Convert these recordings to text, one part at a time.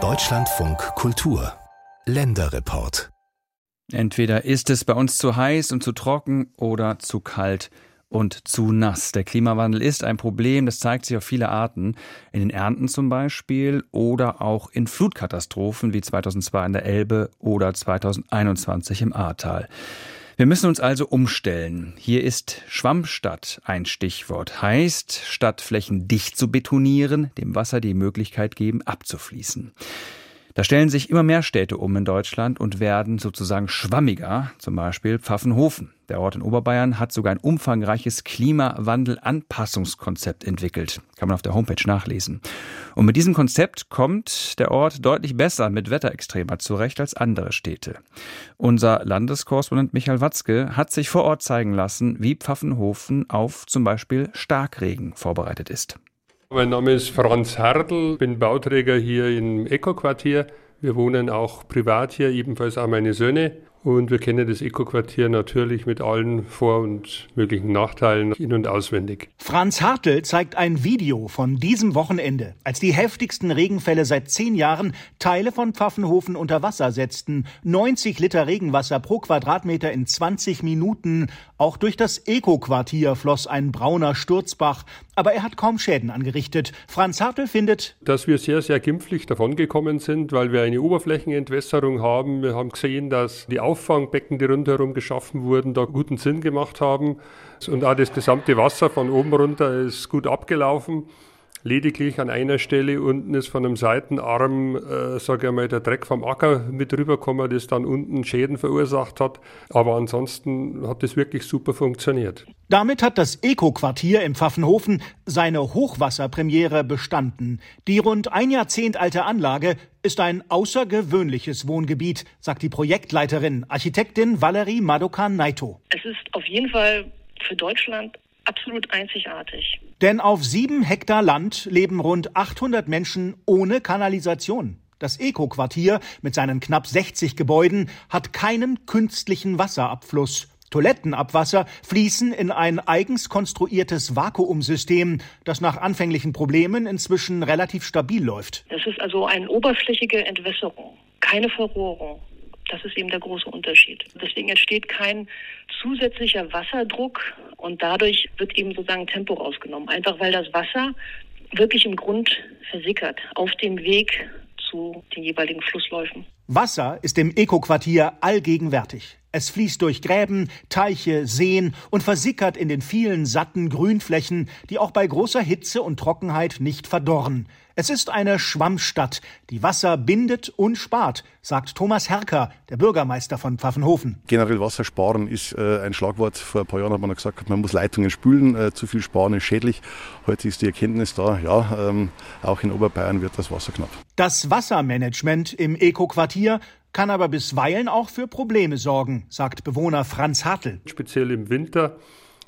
Deutschlandfunk Kultur Länderreport Entweder ist es bei uns zu heiß und zu trocken oder zu kalt und zu nass. Der Klimawandel ist ein Problem, das zeigt sich auf viele Arten. In den Ernten zum Beispiel oder auch in Flutkatastrophen wie 2002 in der Elbe oder 2021 im Ahrtal. Wir müssen uns also umstellen. Hier ist Schwammstadt ein Stichwort. Heißt, statt Flächen dicht zu betonieren, dem Wasser die Möglichkeit geben, abzufließen. Da stellen sich immer mehr Städte um in Deutschland und werden sozusagen schwammiger, zum Beispiel Pfaffenhofen. Der Ort in Oberbayern hat sogar ein umfangreiches Klimawandel-Anpassungskonzept entwickelt. Kann man auf der Homepage nachlesen. Und mit diesem Konzept kommt der Ort deutlich besser mit Wetterextremer zurecht als andere Städte. Unser Landeskorrespondent Michael Watzke hat sich vor Ort zeigen lassen, wie Pfaffenhofen auf zum Beispiel Starkregen vorbereitet ist. Mein Name ist Franz Hardl, bin Bauträger hier im Eco-Quartier. Wir wohnen auch privat hier, ebenfalls auch meine Söhne. Und wir kennen das Eco-Quartier natürlich mit allen Vor- und möglichen Nachteilen in- und auswendig. Franz Hartl zeigt ein Video von diesem Wochenende, als die heftigsten Regenfälle seit zehn Jahren Teile von Pfaffenhofen unter Wasser setzten. 90 Liter Regenwasser pro Quadratmeter in 20 Minuten. Auch durch das Eco-Quartier floss ein brauner Sturzbach. Aber er hat kaum Schäden angerichtet. Franz Hartl findet, dass wir sehr, sehr glimpflich davongekommen sind, weil wir eine Oberflächenentwässerung haben. Wir haben gesehen, dass die Auffangbecken, die rundherum geschaffen wurden, da guten Sinn gemacht haben. Und auch das gesamte Wasser von oben runter ist gut abgelaufen. Lediglich an einer Stelle unten ist von einem Seitenarm, äh, sage ich mal, der Dreck vom Acker mit rübergekommen, das dann unten Schäden verursacht hat. Aber ansonsten hat das wirklich super funktioniert. Damit hat das Eco-Quartier im Pfaffenhofen seine Hochwasserpremiere bestanden. Die rund ein Jahrzehnt alte Anlage ist ein außergewöhnliches Wohngebiet, sagt die Projektleiterin, Architektin Valerie Madokan-Naito. Es ist auf jeden Fall für Deutschland absolut einzigartig. Denn auf sieben Hektar Land leben rund 800 Menschen ohne Kanalisation. Das Eco-Quartier mit seinen knapp 60 Gebäuden hat keinen künstlichen Wasserabfluss. Toilettenabwasser fließen in ein eigens konstruiertes Vakuumsystem, das nach anfänglichen Problemen inzwischen relativ stabil läuft. Das ist also eine oberflächige Entwässerung, keine Verrohrung. Das ist eben der große Unterschied. Deswegen entsteht kein zusätzlicher Wasserdruck und dadurch wird eben sozusagen Tempo rausgenommen. Einfach weil das Wasser wirklich im Grund versickert auf dem Weg zu den jeweiligen Flussläufen. Wasser ist im Eco-Quartier allgegenwärtig. Es fließt durch Gräben, Teiche, Seen und versickert in den vielen satten Grünflächen, die auch bei großer Hitze und Trockenheit nicht verdorren. Es ist eine Schwammstadt, die Wasser bindet und spart, sagt Thomas Herker, der Bürgermeister von Pfaffenhofen. Generell Wasser sparen ist äh, ein Schlagwort. Vor ein paar Jahren hat man gesagt, man muss Leitungen spülen, äh, zu viel sparen ist schädlich. Heute ist die Erkenntnis da, ja, ähm, auch in Oberbayern wird das Wasser knapp. Das Wassermanagement im Eco-Quartier kann aber bisweilen auch für Probleme sorgen, sagt Bewohner Franz Hartl. Speziell im Winter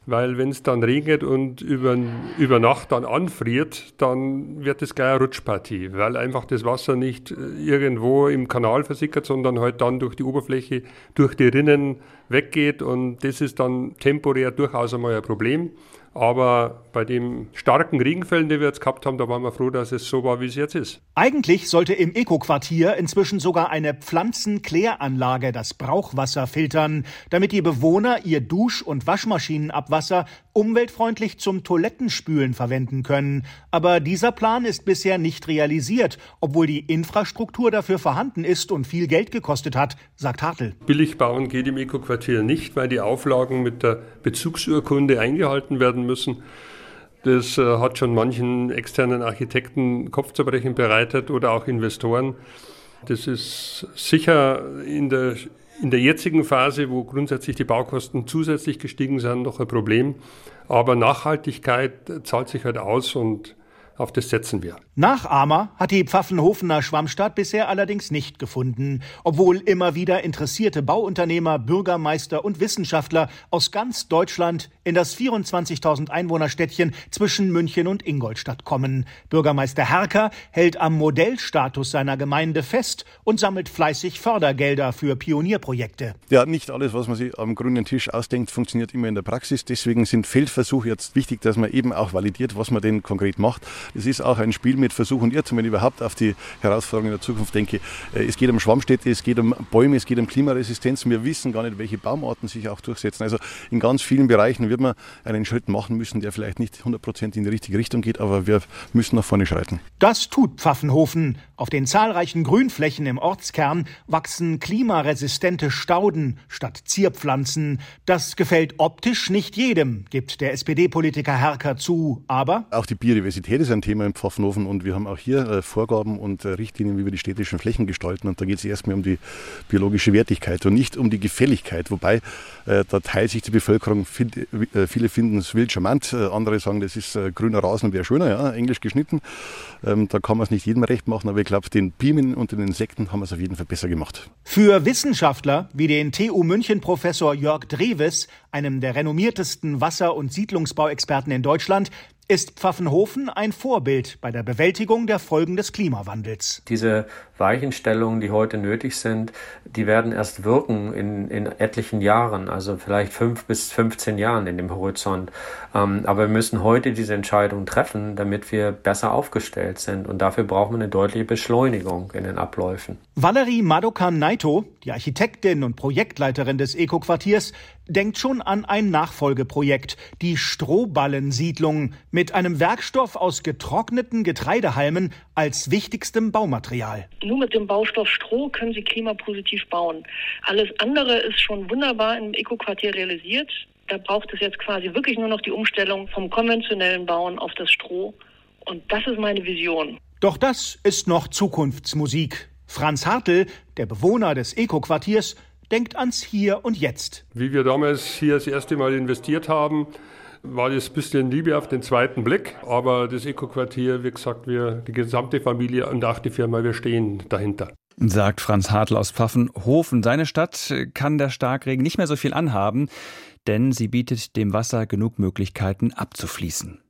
weil wenn es dann regnet und über, über Nacht dann anfriert, dann wird es gleich eine Rutschpartie, weil einfach das Wasser nicht äh, irgendwo im Kanal versickert, sondern halt dann durch die Oberfläche, durch die Rinnen weggeht und das ist dann temporär durchaus einmal ein Problem. Aber bei den starken Regenfällen, die wir jetzt gehabt haben, da waren wir froh, dass es so war, wie es jetzt ist. Eigentlich sollte im Eco-Quartier inzwischen sogar eine Pflanzenkläranlage das Brauchwasser filtern, damit die Bewohner ihr Dusch- und Waschmaschinenabwasser umweltfreundlich zum Toilettenspülen verwenden können. Aber dieser Plan ist bisher nicht realisiert, obwohl die Infrastruktur dafür vorhanden ist und viel Geld gekostet hat, sagt Hartl. Billig bauen geht im Eco-Quartier nicht, weil die Auflagen mit der Bezugsurkunde eingehalten werden werden müssen. Das äh, hat schon manchen externen Architekten Kopfzerbrechen bereitet oder auch Investoren. Das ist sicher in der, in der jetzigen Phase, wo grundsätzlich die Baukosten zusätzlich gestiegen sind, noch ein Problem. Aber Nachhaltigkeit zahlt sich halt aus und auf das setzen wir. Nachahmer hat die Pfaffenhofener Schwammstadt bisher allerdings nicht gefunden, obwohl immer wieder interessierte Bauunternehmer, Bürgermeister und Wissenschaftler aus ganz Deutschland in das 24.000 Einwohnerstädtchen zwischen München und Ingolstadt kommen. Bürgermeister Herker hält am Modellstatus seiner Gemeinde fest und sammelt fleißig Fördergelder für Pionierprojekte. Ja, nicht alles, was man sich am grünen Tisch ausdenkt, funktioniert immer in der Praxis. Deswegen sind Feldversuche jetzt wichtig, dass man eben auch validiert, was man denn konkret macht. Es ist auch ein Spiel mit Versuch und Irrtum, wenn ich überhaupt auf die Herausforderungen der Zukunft denke. Äh, es geht um Schwammstädte, es geht um Bäume, es geht um Klimaresistenz. Wir wissen gar nicht, welche Baumarten sich auch durchsetzen. Also in ganz vielen Bereichen wird man einen Schritt machen müssen, der vielleicht nicht 100% in die richtige Richtung geht, aber wir müssen nach vorne schreiten. Das tut Pfaffenhofen. Auf den zahlreichen Grünflächen im Ortskern wachsen klimaresistente Stauden statt Zierpflanzen. Das gefällt optisch nicht jedem, gibt der SPD-Politiker Herker zu, aber auch die Biodiversität ist ein Thema im Pfaffenhofen und wir haben auch hier äh, Vorgaben und äh, Richtlinien, wie wir die städtischen Flächen gestalten und da geht es erstmal um die biologische Wertigkeit und nicht um die Gefälligkeit, wobei äh, da teilt sich die Bevölkerung, viele finden es wild charmant, andere sagen, das ist grüner Rasen wäre schöner, ja, englisch geschnitten. Ähm, da kann man es nicht jedem recht machen, aber ich glaube, den Bienen und den Insekten haben wir es auf jeden Fall besser gemacht. Für Wissenschaftler wie den TU München Professor Jörg Drewes, einem der renommiertesten Wasser- und Siedlungsbauexperten in Deutschland, ist Pfaffenhofen ein Vorbild bei der Bewältigung der Folgen des Klimawandels. Diese Weichenstellungen, die heute nötig sind, die werden erst wirken in, in etlichen Jahren, also vielleicht fünf bis 15 Jahren in dem Horizont. Ähm, aber wir müssen heute diese Entscheidung treffen, damit wir besser aufgestellt sind. Und dafür brauchen wir eine deutliche Beschleunigung in den Abläufen. Valerie Madokan-Naito, die Architektin und Projektleiterin des Eco-Quartiers, denkt schon an ein Nachfolgeprojekt, die Strohballensiedlung mit einem Werkstoff aus getrockneten Getreidehalmen als wichtigstem Baumaterial. Nur mit dem Baustoff Stroh können Sie klimapositiv bauen. Alles andere ist schon wunderbar im Eco-Quartier realisiert. Da braucht es jetzt quasi wirklich nur noch die Umstellung vom konventionellen Bauen auf das Stroh. Und das ist meine Vision. Doch das ist noch Zukunftsmusik. Franz Hartl, der Bewohner des Eco-Quartiers, denkt ans Hier und Jetzt. Wie wir damals hier das erste Mal investiert haben, war das ein bisschen Liebe auf den zweiten Blick. Aber das Eco-Quartier, wie gesagt, wir, die gesamte Familie und auch die Firma, wir stehen dahinter. Sagt Franz Hartl aus Pfaffenhofen. Seine Stadt kann der Starkregen nicht mehr so viel anhaben, denn sie bietet dem Wasser genug Möglichkeiten abzufließen.